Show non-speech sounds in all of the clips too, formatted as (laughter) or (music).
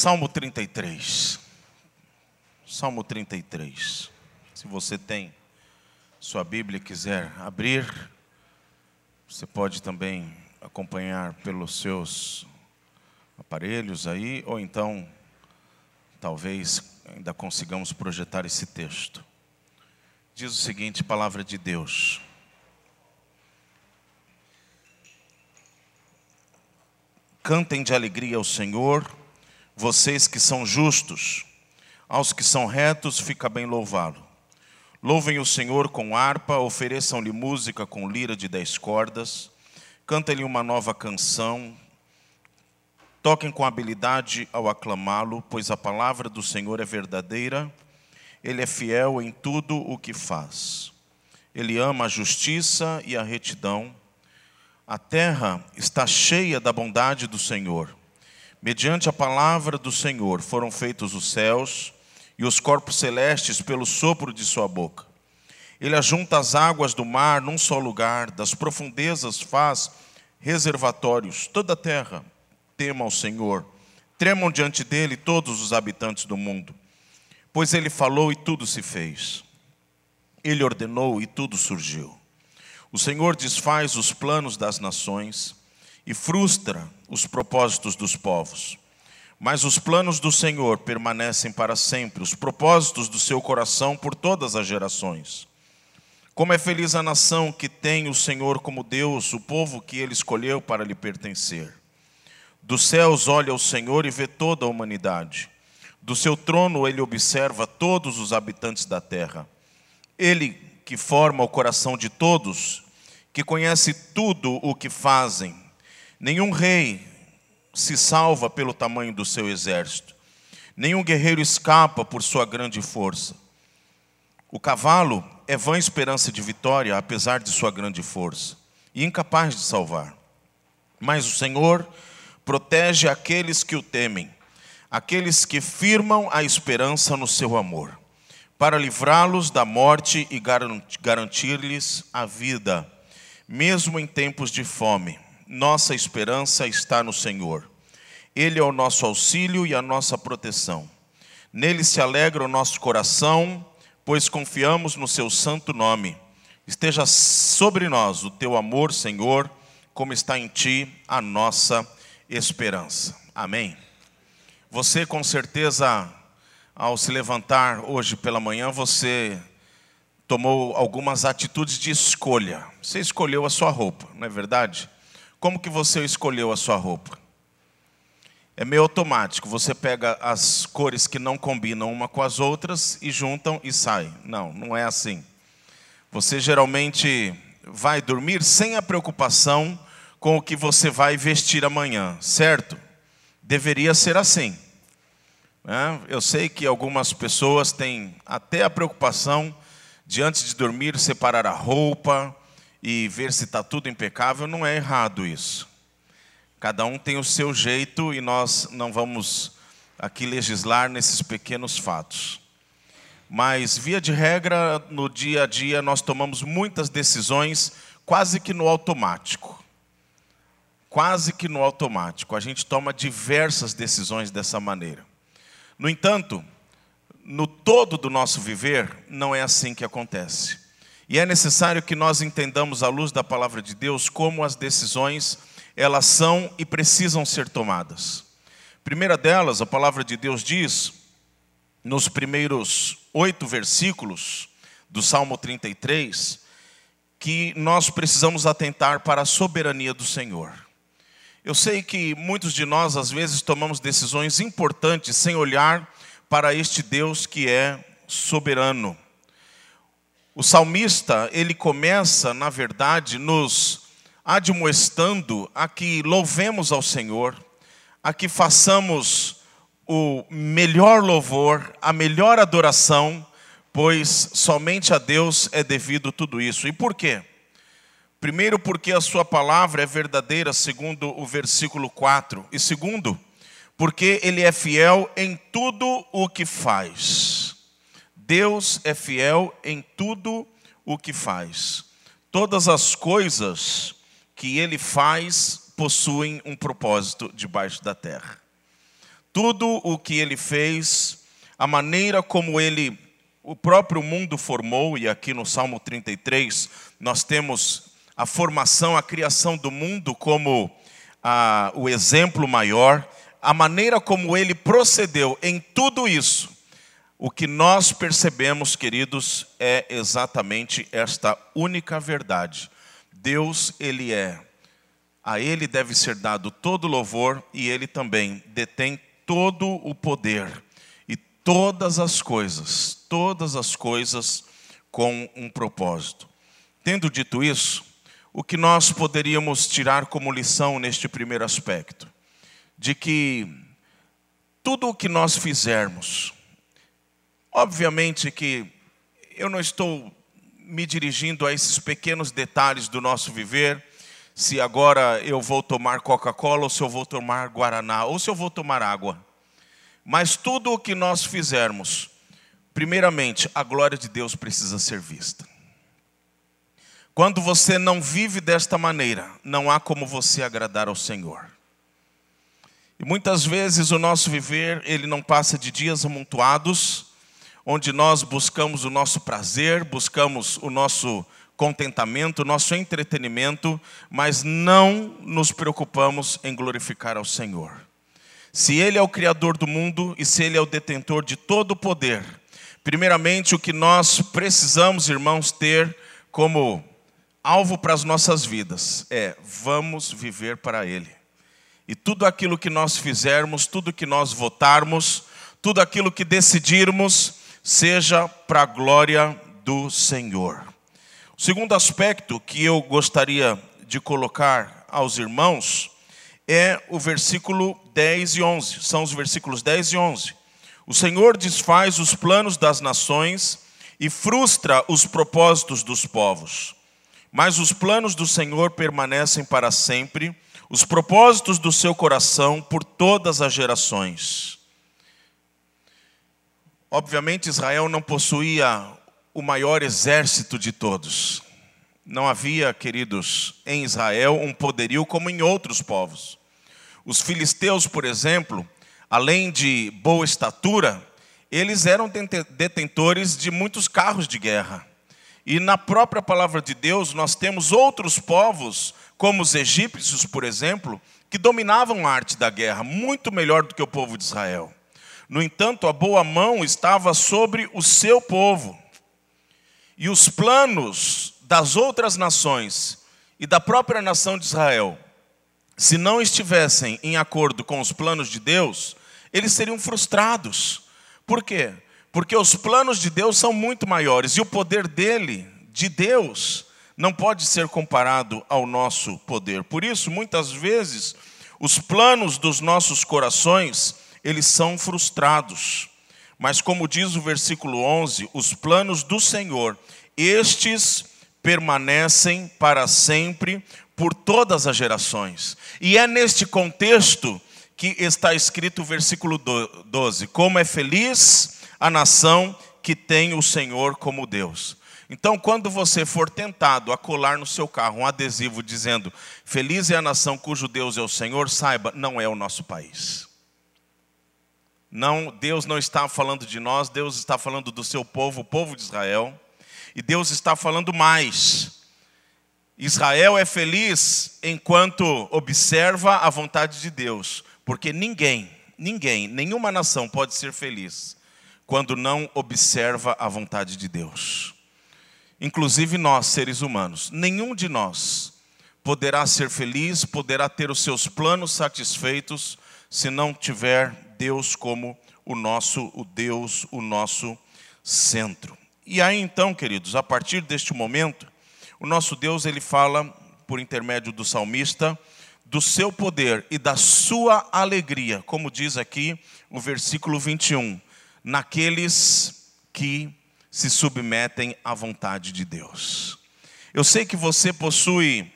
Salmo 33. Salmo 33. Se você tem sua Bíblia e quiser abrir, você pode também acompanhar pelos seus aparelhos aí, ou então, talvez ainda consigamos projetar esse texto. Diz o seguinte: palavra de Deus. Cantem de alegria ao Senhor vocês que são justos, aos que são retos, fica bem louvá-lo. Louvem o Senhor com harpa, ofereçam-lhe música com lira de dez cordas, cantem-lhe uma nova canção, toquem com habilidade ao aclamá-lo, pois a palavra do Senhor é verdadeira, ele é fiel em tudo o que faz. Ele ama a justiça e a retidão. A terra está cheia da bondade do Senhor. Mediante a palavra do Senhor foram feitos os céus e os corpos celestes pelo sopro de sua boca. Ele ajunta as águas do mar num só lugar, das profundezas faz reservatórios. Toda a terra tema ao Senhor. Tremam diante dele todos os habitantes do mundo. Pois ele falou e tudo se fez. Ele ordenou e tudo surgiu. O Senhor desfaz os planos das nações e frustra os propósitos dos povos. Mas os planos do Senhor permanecem para sempre, os propósitos do seu coração por todas as gerações. Como é feliz a nação que tem o Senhor como Deus, o povo que ele escolheu para lhe pertencer. Dos céus olha o Senhor e vê toda a humanidade. Do seu trono ele observa todos os habitantes da terra. Ele que forma o coração de todos, que conhece tudo o que fazem, Nenhum rei se salva pelo tamanho do seu exército, nenhum guerreiro escapa por sua grande força. O cavalo é vã esperança de vitória, apesar de sua grande força, e incapaz de salvar. Mas o Senhor protege aqueles que o temem, aqueles que firmam a esperança no seu amor, para livrá-los da morte e garantir-lhes a vida, mesmo em tempos de fome nossa esperança está no Senhor. Ele é o nosso auxílio e a nossa proteção. Nele se alegra o nosso coração, pois confiamos no seu santo nome. Esteja sobre nós o teu amor, Senhor, como está em ti a nossa esperança. Amém. Você com certeza ao se levantar hoje pela manhã, você tomou algumas atitudes de escolha. Você escolheu a sua roupa, não é verdade? Como que você escolheu a sua roupa? É meio automático. Você pega as cores que não combinam uma com as outras e juntam e sai. Não, não é assim. Você geralmente vai dormir sem a preocupação com o que você vai vestir amanhã, certo? Deveria ser assim. Né? Eu sei que algumas pessoas têm até a preocupação de antes de dormir separar a roupa, e ver se está tudo impecável, não é errado isso. Cada um tem o seu jeito e nós não vamos aqui legislar nesses pequenos fatos. Mas, via de regra, no dia a dia nós tomamos muitas decisões quase que no automático. Quase que no automático. A gente toma diversas decisões dessa maneira. No entanto, no todo do nosso viver, não é assim que acontece. E é necessário que nós entendamos à luz da palavra de Deus como as decisões elas são e precisam ser tomadas. Primeira delas, a palavra de Deus diz, nos primeiros oito versículos do Salmo 33, que nós precisamos atentar para a soberania do Senhor. Eu sei que muitos de nós, às vezes, tomamos decisões importantes sem olhar para este Deus que é soberano. O salmista, ele começa, na verdade, nos admoestando a que louvemos ao Senhor, a que façamos o melhor louvor, a melhor adoração, pois somente a Deus é devido tudo isso. E por quê? Primeiro, porque a sua palavra é verdadeira, segundo o versículo 4. E segundo, porque ele é fiel em tudo o que faz. Deus é fiel em tudo o que faz. Todas as coisas que ele faz possuem um propósito debaixo da terra. tudo o que ele fez, a maneira como ele, o próprio mundo formou, e aqui no Salmo 33 nós temos a formação, a criação do mundo como a, o exemplo maior, a maneira como ele procedeu em tudo isso, o que nós percebemos, queridos, é exatamente esta única verdade. Deus, Ele é. A Ele deve ser dado todo louvor e Ele também detém todo o poder e todas as coisas, todas as coisas com um propósito. Tendo dito isso, o que nós poderíamos tirar como lição neste primeiro aspecto? De que tudo o que nós fizermos, obviamente que eu não estou me dirigindo a esses pequenos detalhes do nosso viver, se agora eu vou tomar Coca-Cola ou se eu vou tomar Guaraná ou se eu vou tomar água. Mas tudo o que nós fizermos, primeiramente, a glória de Deus precisa ser vista. Quando você não vive desta maneira, não há como você agradar ao Senhor. E muitas vezes o nosso viver, ele não passa de dias amontoados, onde nós buscamos o nosso prazer, buscamos o nosso contentamento, o nosso entretenimento, mas não nos preocupamos em glorificar ao Senhor. Se Ele é o Criador do mundo e se Ele é o detentor de todo o poder, primeiramente o que nós precisamos, irmãos, ter como alvo para as nossas vidas é: vamos viver para Ele. E tudo aquilo que nós fizermos, tudo que nós votarmos, tudo aquilo que decidirmos, seja para a glória do Senhor. O segundo aspecto que eu gostaria de colocar aos irmãos é o versículo 10 e 11. São os versículos 10 e 11. O Senhor desfaz os planos das nações e frustra os propósitos dos povos. Mas os planos do Senhor permanecem para sempre, os propósitos do seu coração por todas as gerações. Obviamente, Israel não possuía o maior exército de todos. Não havia, queridos, em Israel um poderio como em outros povos. Os filisteus, por exemplo, além de boa estatura, eles eram detentores de muitos carros de guerra. E na própria palavra de Deus, nós temos outros povos, como os egípcios, por exemplo, que dominavam a arte da guerra muito melhor do que o povo de Israel. No entanto, a boa mão estava sobre o seu povo. E os planos das outras nações e da própria nação de Israel, se não estivessem em acordo com os planos de Deus, eles seriam frustrados. Por quê? Porque os planos de Deus são muito maiores e o poder dele, de Deus, não pode ser comparado ao nosso poder. Por isso, muitas vezes, os planos dos nossos corações eles são frustrados. Mas, como diz o versículo 11, os planos do Senhor, estes permanecem para sempre, por todas as gerações. E é neste contexto que está escrito o versículo 12: Como é feliz a nação que tem o Senhor como Deus. Então, quando você for tentado a colar no seu carro um adesivo dizendo Feliz é a nação cujo Deus é o Senhor, saiba, não é o nosso país. Não, Deus não está falando de nós, Deus está falando do seu povo, o povo de Israel. E Deus está falando mais. Israel é feliz enquanto observa a vontade de Deus, porque ninguém, ninguém, nenhuma nação pode ser feliz quando não observa a vontade de Deus. Inclusive nós, seres humanos, nenhum de nós poderá ser feliz, poderá ter os seus planos satisfeitos se não tiver Deus como o nosso o Deus, o nosso centro. E aí então, queridos, a partir deste momento, o nosso Deus ele fala por intermédio do salmista do seu poder e da sua alegria, como diz aqui o versículo 21, naqueles que se submetem à vontade de Deus. Eu sei que você possui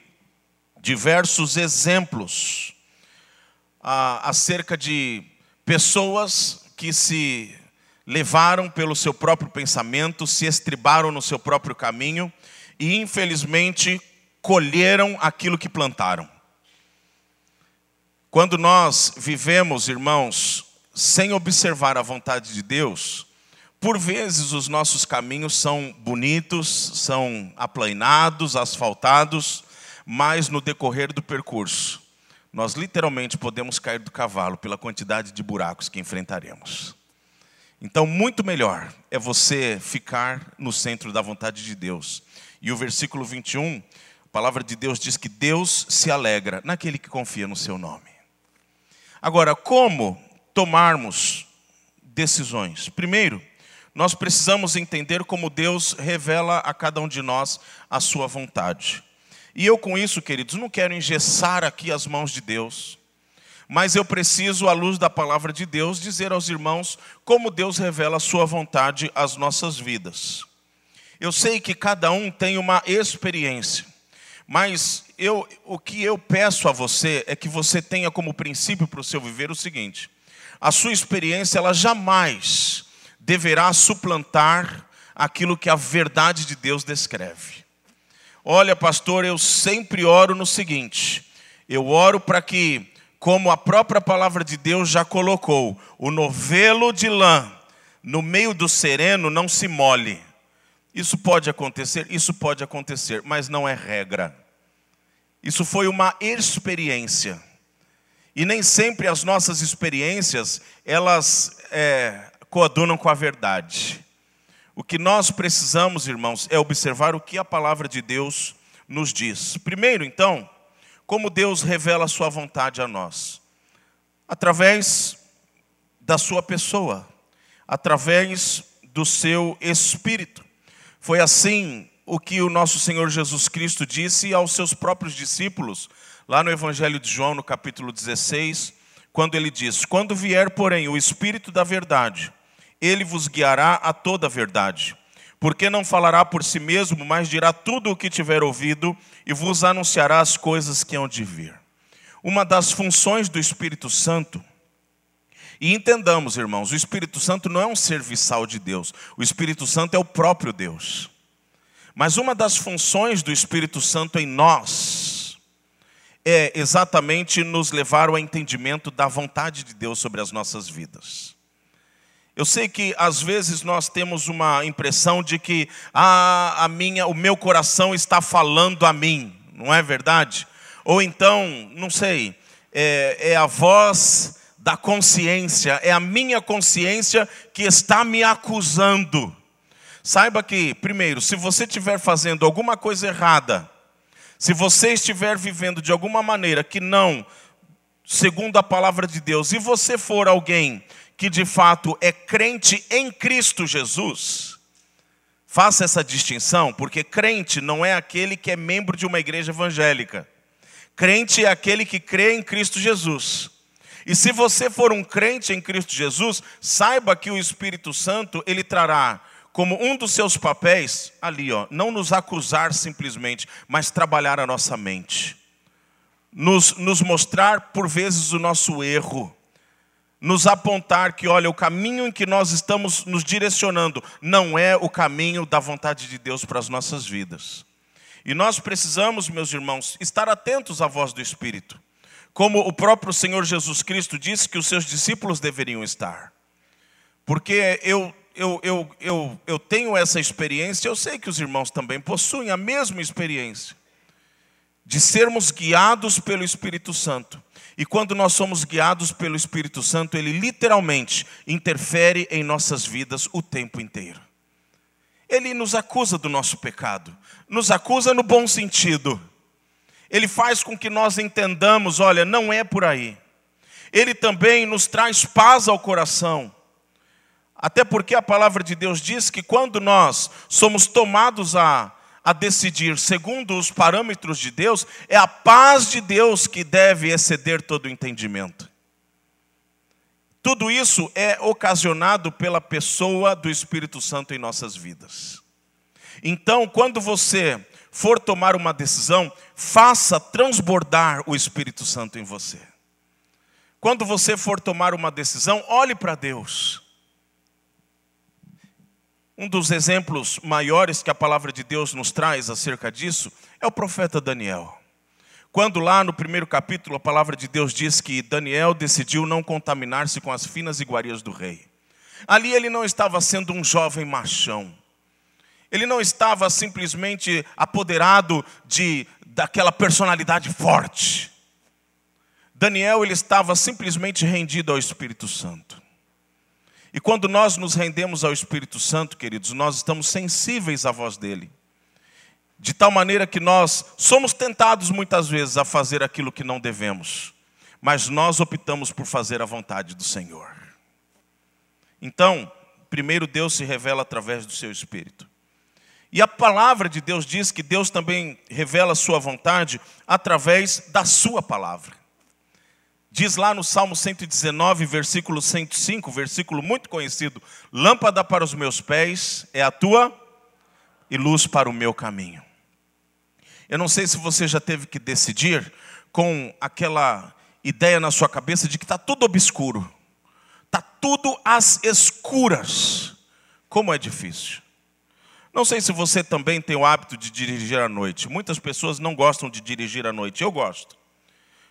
diversos exemplos ah, acerca de Pessoas que se levaram pelo seu próprio pensamento, se estribaram no seu próprio caminho e, infelizmente, colheram aquilo que plantaram. Quando nós vivemos, irmãos, sem observar a vontade de Deus, por vezes os nossos caminhos são bonitos, são aplainados, asfaltados, mas no decorrer do percurso, nós literalmente podemos cair do cavalo pela quantidade de buracos que enfrentaremos. Então, muito melhor é você ficar no centro da vontade de Deus. E o versículo 21, a palavra de Deus diz que Deus se alegra naquele que confia no seu nome. Agora, como tomarmos decisões? Primeiro, nós precisamos entender como Deus revela a cada um de nós a sua vontade. E eu, com isso, queridos, não quero engessar aqui as mãos de Deus mas eu preciso, à luz da palavra de Deus, dizer aos irmãos como Deus revela a sua vontade às nossas vidas. Eu sei que cada um tem uma experiência, mas eu, o que eu peço a você é que você tenha como princípio para o seu viver o seguinte: a sua experiência ela jamais deverá suplantar aquilo que a verdade de Deus descreve. Olha, pastor, eu sempre oro no seguinte: eu oro para que como a própria palavra de Deus já colocou, o novelo de lã no meio do sereno não se mole. Isso pode acontecer, isso pode acontecer, mas não é regra. Isso foi uma experiência. E nem sempre as nossas experiências, elas é, coadunam com a verdade. O que nós precisamos, irmãos, é observar o que a palavra de Deus nos diz. Primeiro, então, como Deus revela a sua vontade a nós? Através da sua pessoa, através do seu espírito. Foi assim o que o nosso Senhor Jesus Cristo disse aos seus próprios discípulos, lá no Evangelho de João, no capítulo 16, quando ele diz: Quando vier, porém, o Espírito da Verdade, ele vos guiará a toda a verdade porque não falará por si mesmo, mas dirá tudo o que tiver ouvido e vos anunciará as coisas que hão de vir. Uma das funções do Espírito Santo, e entendamos, irmãos, o Espírito Santo não é um serviçal de Deus, o Espírito Santo é o próprio Deus. Mas uma das funções do Espírito Santo em nós é exatamente nos levar ao entendimento da vontade de Deus sobre as nossas vidas. Eu sei que às vezes nós temos uma impressão de que ah, a minha, o meu coração está falando a mim, não é verdade? Ou então, não sei, é, é a voz da consciência, é a minha consciência que está me acusando. Saiba que, primeiro, se você estiver fazendo alguma coisa errada, se você estiver vivendo de alguma maneira que não, segundo a palavra de Deus, e você for alguém que de fato é crente em Cristo Jesus, faça essa distinção, porque crente não é aquele que é membro de uma igreja evangélica. Crente é aquele que crê em Cristo Jesus. E se você for um crente em Cristo Jesus, saiba que o Espírito Santo ele trará como um dos seus papéis ali, ó, não nos acusar simplesmente, mas trabalhar a nossa mente, nos, nos mostrar por vezes o nosso erro nos apontar que, olha, o caminho em que nós estamos nos direcionando não é o caminho da vontade de Deus para as nossas vidas. E nós precisamos, meus irmãos, estar atentos à voz do Espírito, como o próprio Senhor Jesus Cristo disse que os seus discípulos deveriam estar. Porque eu, eu, eu, eu, eu tenho essa experiência, eu sei que os irmãos também possuem a mesma experiência, de sermos guiados pelo Espírito Santo e quando nós somos guiados pelo Espírito Santo, ele literalmente interfere em nossas vidas o tempo inteiro. Ele nos acusa do nosso pecado, nos acusa no bom sentido. Ele faz com que nós entendamos: olha, não é por aí. Ele também nos traz paz ao coração. Até porque a palavra de Deus diz que quando nós somos tomados a a decidir segundo os parâmetros de Deus, é a paz de Deus que deve exceder todo o entendimento. Tudo isso é ocasionado pela pessoa do Espírito Santo em nossas vidas. Então, quando você for tomar uma decisão, faça transbordar o Espírito Santo em você. Quando você for tomar uma decisão, olhe para Deus. Um dos exemplos maiores que a palavra de Deus nos traz acerca disso é o profeta Daniel. Quando lá no primeiro capítulo a palavra de Deus diz que Daniel decidiu não contaminar-se com as finas iguarias do rei. Ali ele não estava sendo um jovem machão. Ele não estava simplesmente apoderado de daquela personalidade forte. Daniel ele estava simplesmente rendido ao Espírito Santo. E quando nós nos rendemos ao Espírito Santo, queridos, nós estamos sensíveis à voz dele. De tal maneira que nós somos tentados muitas vezes a fazer aquilo que não devemos, mas nós optamos por fazer a vontade do Senhor. Então, primeiro Deus se revela através do seu Espírito. E a palavra de Deus diz que Deus também revela a sua vontade através da sua palavra. Diz lá no Salmo 119, versículo 105, versículo muito conhecido: Lâmpada para os meus pés é a tua e luz para o meu caminho. Eu não sei se você já teve que decidir com aquela ideia na sua cabeça de que está tudo obscuro, está tudo às escuras. Como é difícil. Não sei se você também tem o hábito de dirigir à noite. Muitas pessoas não gostam de dirigir à noite. Eu gosto.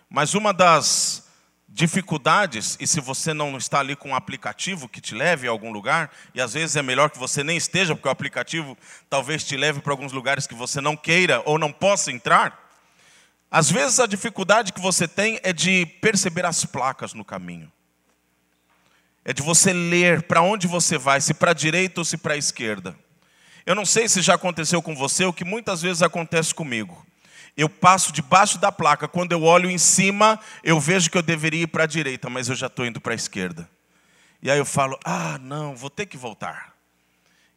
Mas uma das dificuldades, e se você não está ali com um aplicativo que te leve a algum lugar, e às vezes é melhor que você nem esteja, porque o aplicativo talvez te leve para alguns lugares que você não queira ou não possa entrar. Às vezes a dificuldade que você tem é de perceber as placas no caminho. É de você ler para onde você vai, se para a direita ou se para a esquerda. Eu não sei se já aconteceu com você, o que muitas vezes acontece comigo. Eu passo debaixo da placa, quando eu olho em cima, eu vejo que eu deveria ir para a direita, mas eu já estou indo para a esquerda. E aí eu falo: ah, não, vou ter que voltar.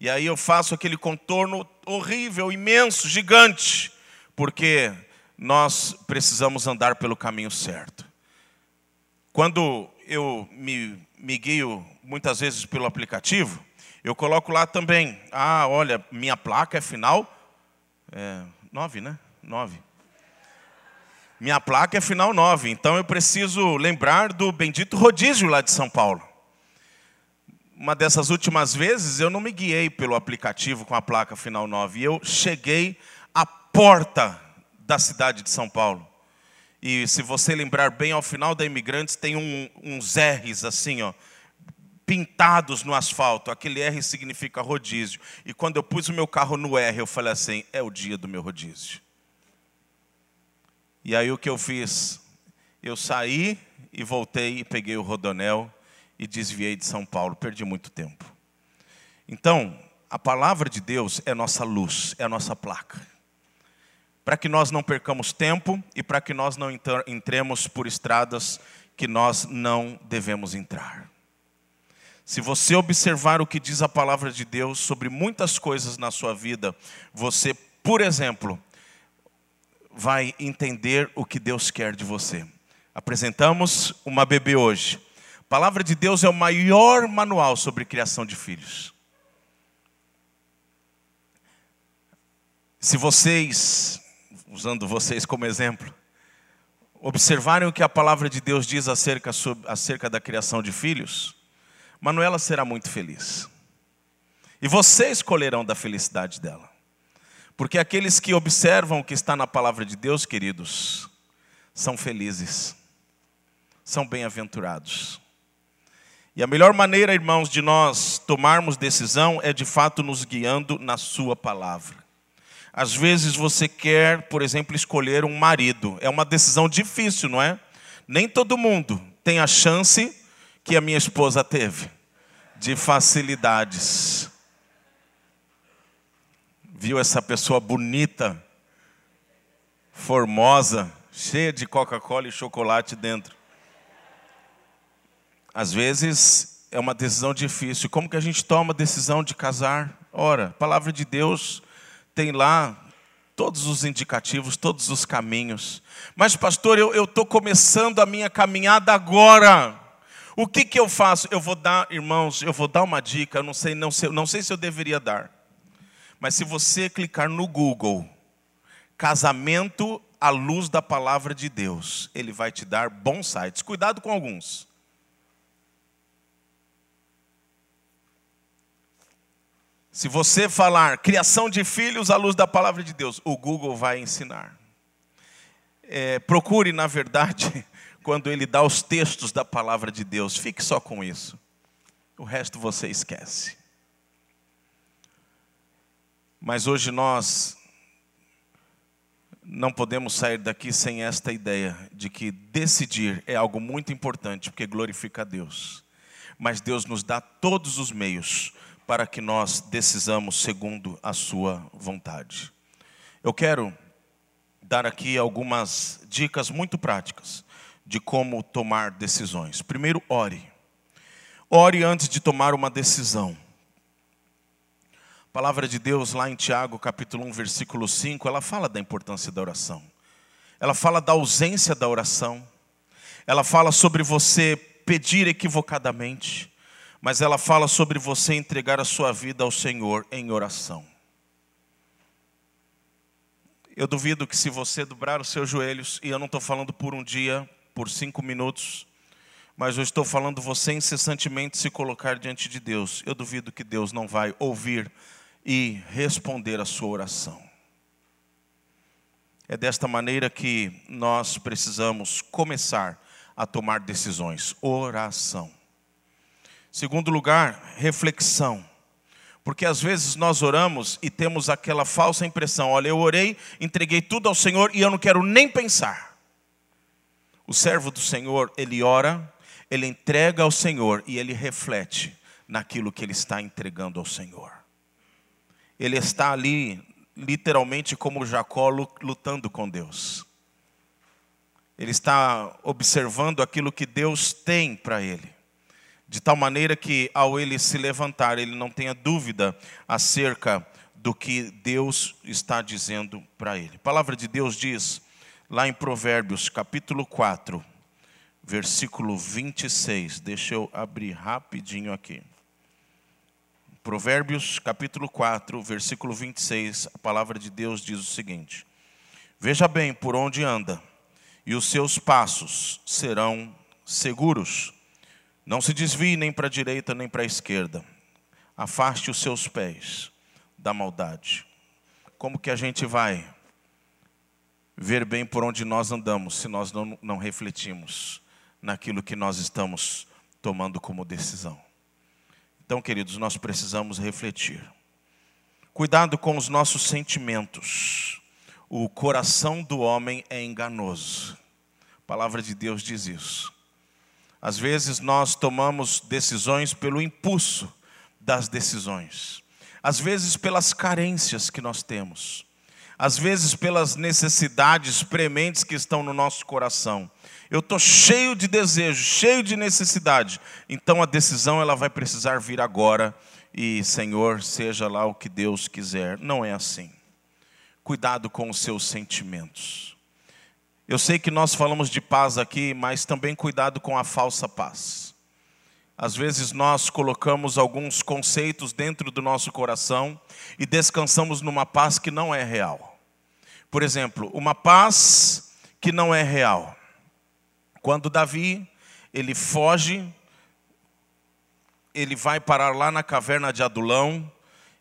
E aí eu faço aquele contorno horrível, imenso, gigante, porque nós precisamos andar pelo caminho certo. Quando eu me, me guio muitas vezes pelo aplicativo, eu coloco lá também, ah, olha, minha placa é final é, 9, né? 9. Minha placa é final 9, então eu preciso lembrar do bendito rodízio lá de São Paulo. Uma dessas últimas vezes eu não me guiei pelo aplicativo com a placa final 9, eu cheguei à porta da cidade de São Paulo. E se você lembrar bem, ao final da Imigrantes tem um, uns R's assim, ó, pintados no asfalto. Aquele R significa rodízio. E quando eu pus o meu carro no R, eu falei assim: é o dia do meu rodízio. E aí o que eu fiz? Eu saí e voltei e peguei o rodonel e desviei de São Paulo. Perdi muito tempo. Então, a palavra de Deus é nossa luz, é a nossa placa. Para que nós não percamos tempo e para que nós não entremos por estradas que nós não devemos entrar. Se você observar o que diz a palavra de Deus sobre muitas coisas na sua vida, você, por exemplo, vai entender o que Deus quer de você. Apresentamos uma bebê hoje. A palavra de Deus é o maior manual sobre criação de filhos. Se vocês, usando vocês como exemplo, observarem o que a palavra de Deus diz acerca, sobre, acerca da criação de filhos, Manuela será muito feliz. E vocês escolherão da felicidade dela. Porque aqueles que observam o que está na palavra de Deus, queridos, são felizes, são bem-aventurados. E a melhor maneira, irmãos, de nós tomarmos decisão é de fato nos guiando na Sua palavra. Às vezes você quer, por exemplo, escolher um marido. É uma decisão difícil, não é? Nem todo mundo tem a chance que a minha esposa teve de facilidades viu essa pessoa bonita, formosa, cheia de Coca-Cola e chocolate dentro. Às vezes é uma decisão difícil. Como que a gente toma a decisão de casar? Ora, a palavra de Deus tem lá todos os indicativos, todos os caminhos. Mas, pastor, eu estou começando a minha caminhada agora. O que, que eu faço? Eu vou dar, irmãos, eu vou dar uma dica, eu não sei, não sei, não sei se eu deveria dar. Mas se você clicar no Google, casamento à luz da palavra de Deus, ele vai te dar bons sites. Cuidado com alguns. Se você falar criação de filhos à luz da palavra de Deus, o Google vai ensinar. é, procure, na verdade, (laughs) quando ele dá os textos da palavra de Deus, fique só com isso. O resto você esquece. Mas hoje nós não podemos sair daqui sem esta ideia de que decidir é algo muito importante, porque glorifica a Deus. Mas Deus nos dá todos os meios para que nós decisamos segundo a Sua vontade. Eu quero dar aqui algumas dicas muito práticas de como tomar decisões. Primeiro, ore. Ore antes de tomar uma decisão. A palavra de Deus lá em Tiago, capítulo 1, versículo 5, ela fala da importância da oração. Ela fala da ausência da oração. Ela fala sobre você pedir equivocadamente, mas ela fala sobre você entregar a sua vida ao Senhor em oração. Eu duvido que se você dobrar os seus joelhos, e eu não estou falando por um dia, por cinco minutos, mas eu estou falando você incessantemente se colocar diante de Deus. Eu duvido que Deus não vai ouvir e responder a sua oração. É desta maneira que nós precisamos começar a tomar decisões. Oração. Segundo lugar, reflexão. Porque às vezes nós oramos e temos aquela falsa impressão: olha, eu orei, entreguei tudo ao Senhor e eu não quero nem pensar. O servo do Senhor, ele ora, ele entrega ao Senhor e ele reflete naquilo que ele está entregando ao Senhor. Ele está ali, literalmente, como Jacó lutando com Deus. Ele está observando aquilo que Deus tem para ele de tal maneira que ao ele se levantar, ele não tenha dúvida acerca do que Deus está dizendo para ele. A palavra de Deus diz, lá em Provérbios, capítulo 4, versículo 26. Deixa eu abrir rapidinho aqui. Provérbios, capítulo 4, versículo 26. A palavra de Deus diz o seguinte: Veja bem por onde anda, e os seus passos serão seguros. Não se desvie nem para a direita nem para a esquerda. Afaste os seus pés da maldade. Como que a gente vai ver bem por onde nós andamos se nós não, não refletimos naquilo que nós estamos tomando como decisão? Então, queridos, nós precisamos refletir. Cuidado com os nossos sentimentos. O coração do homem é enganoso. A palavra de Deus diz isso. Às vezes nós tomamos decisões pelo impulso das decisões, às vezes pelas carências que nós temos, às vezes pelas necessidades prementes que estão no nosso coração. Eu estou cheio de desejo, cheio de necessidade, então a decisão ela vai precisar vir agora e Senhor, seja lá o que Deus quiser. Não é assim. Cuidado com os seus sentimentos. Eu sei que nós falamos de paz aqui, mas também cuidado com a falsa paz. Às vezes nós colocamos alguns conceitos dentro do nosso coração e descansamos numa paz que não é real. Por exemplo, uma paz que não é real. Quando Davi, ele foge, ele vai parar lá na caverna de Adulão,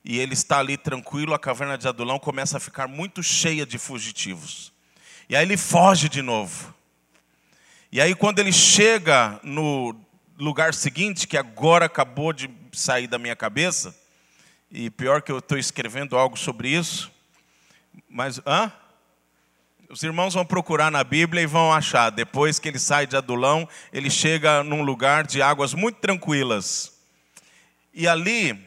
e ele está ali tranquilo, a caverna de Adulão começa a ficar muito cheia de fugitivos. E aí ele foge de novo. E aí quando ele chega no lugar seguinte, que agora acabou de sair da minha cabeça, e pior que eu estou escrevendo algo sobre isso, mas hã? Os irmãos vão procurar na Bíblia e vão achar. Depois que ele sai de Adulão, ele chega num lugar de águas muito tranquilas. E ali,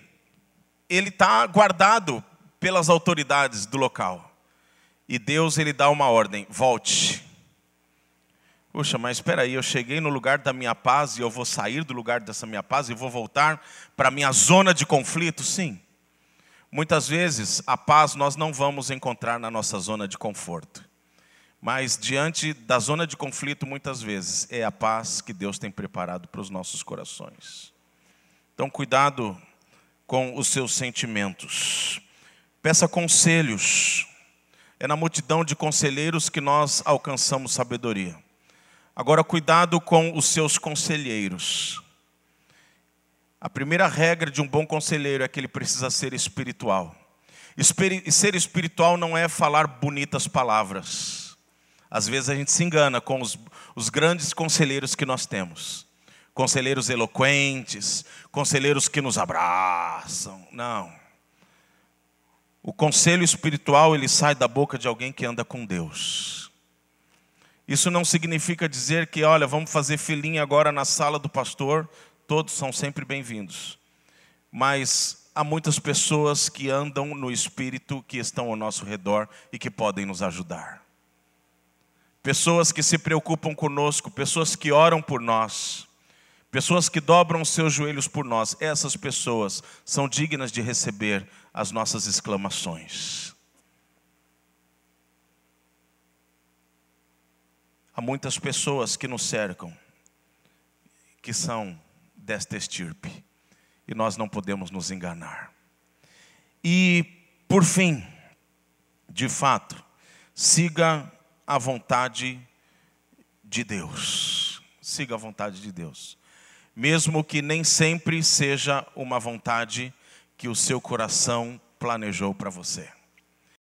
ele está guardado pelas autoridades do local. E Deus ele dá uma ordem: volte. Puxa, mas espera aí, eu cheguei no lugar da minha paz e eu vou sair do lugar dessa minha paz e vou voltar para a minha zona de conflito? Sim. Muitas vezes a paz nós não vamos encontrar na nossa zona de conforto. Mas diante da zona de conflito, muitas vezes, é a paz que Deus tem preparado para os nossos corações. Então, cuidado com os seus sentimentos. Peça conselhos. É na multidão de conselheiros que nós alcançamos sabedoria. Agora, cuidado com os seus conselheiros. A primeira regra de um bom conselheiro é que ele precisa ser espiritual. Ser espiritual não é falar bonitas palavras. Às vezes a gente se engana com os, os grandes conselheiros que nós temos. Conselheiros eloquentes, conselheiros que nos abraçam. Não. O conselho espiritual, ele sai da boca de alguém que anda com Deus. Isso não significa dizer que, olha, vamos fazer filinha agora na sala do pastor, todos são sempre bem-vindos. Mas há muitas pessoas que andam no espírito, que estão ao nosso redor e que podem nos ajudar. Pessoas que se preocupam conosco, pessoas que oram por nós, pessoas que dobram seus joelhos por nós, essas pessoas são dignas de receber as nossas exclamações. Há muitas pessoas que nos cercam, que são desta estirpe, e nós não podemos nos enganar. E, por fim, de fato, siga a vontade de Deus. Siga a vontade de Deus. Mesmo que nem sempre seja uma vontade que o seu coração planejou para você.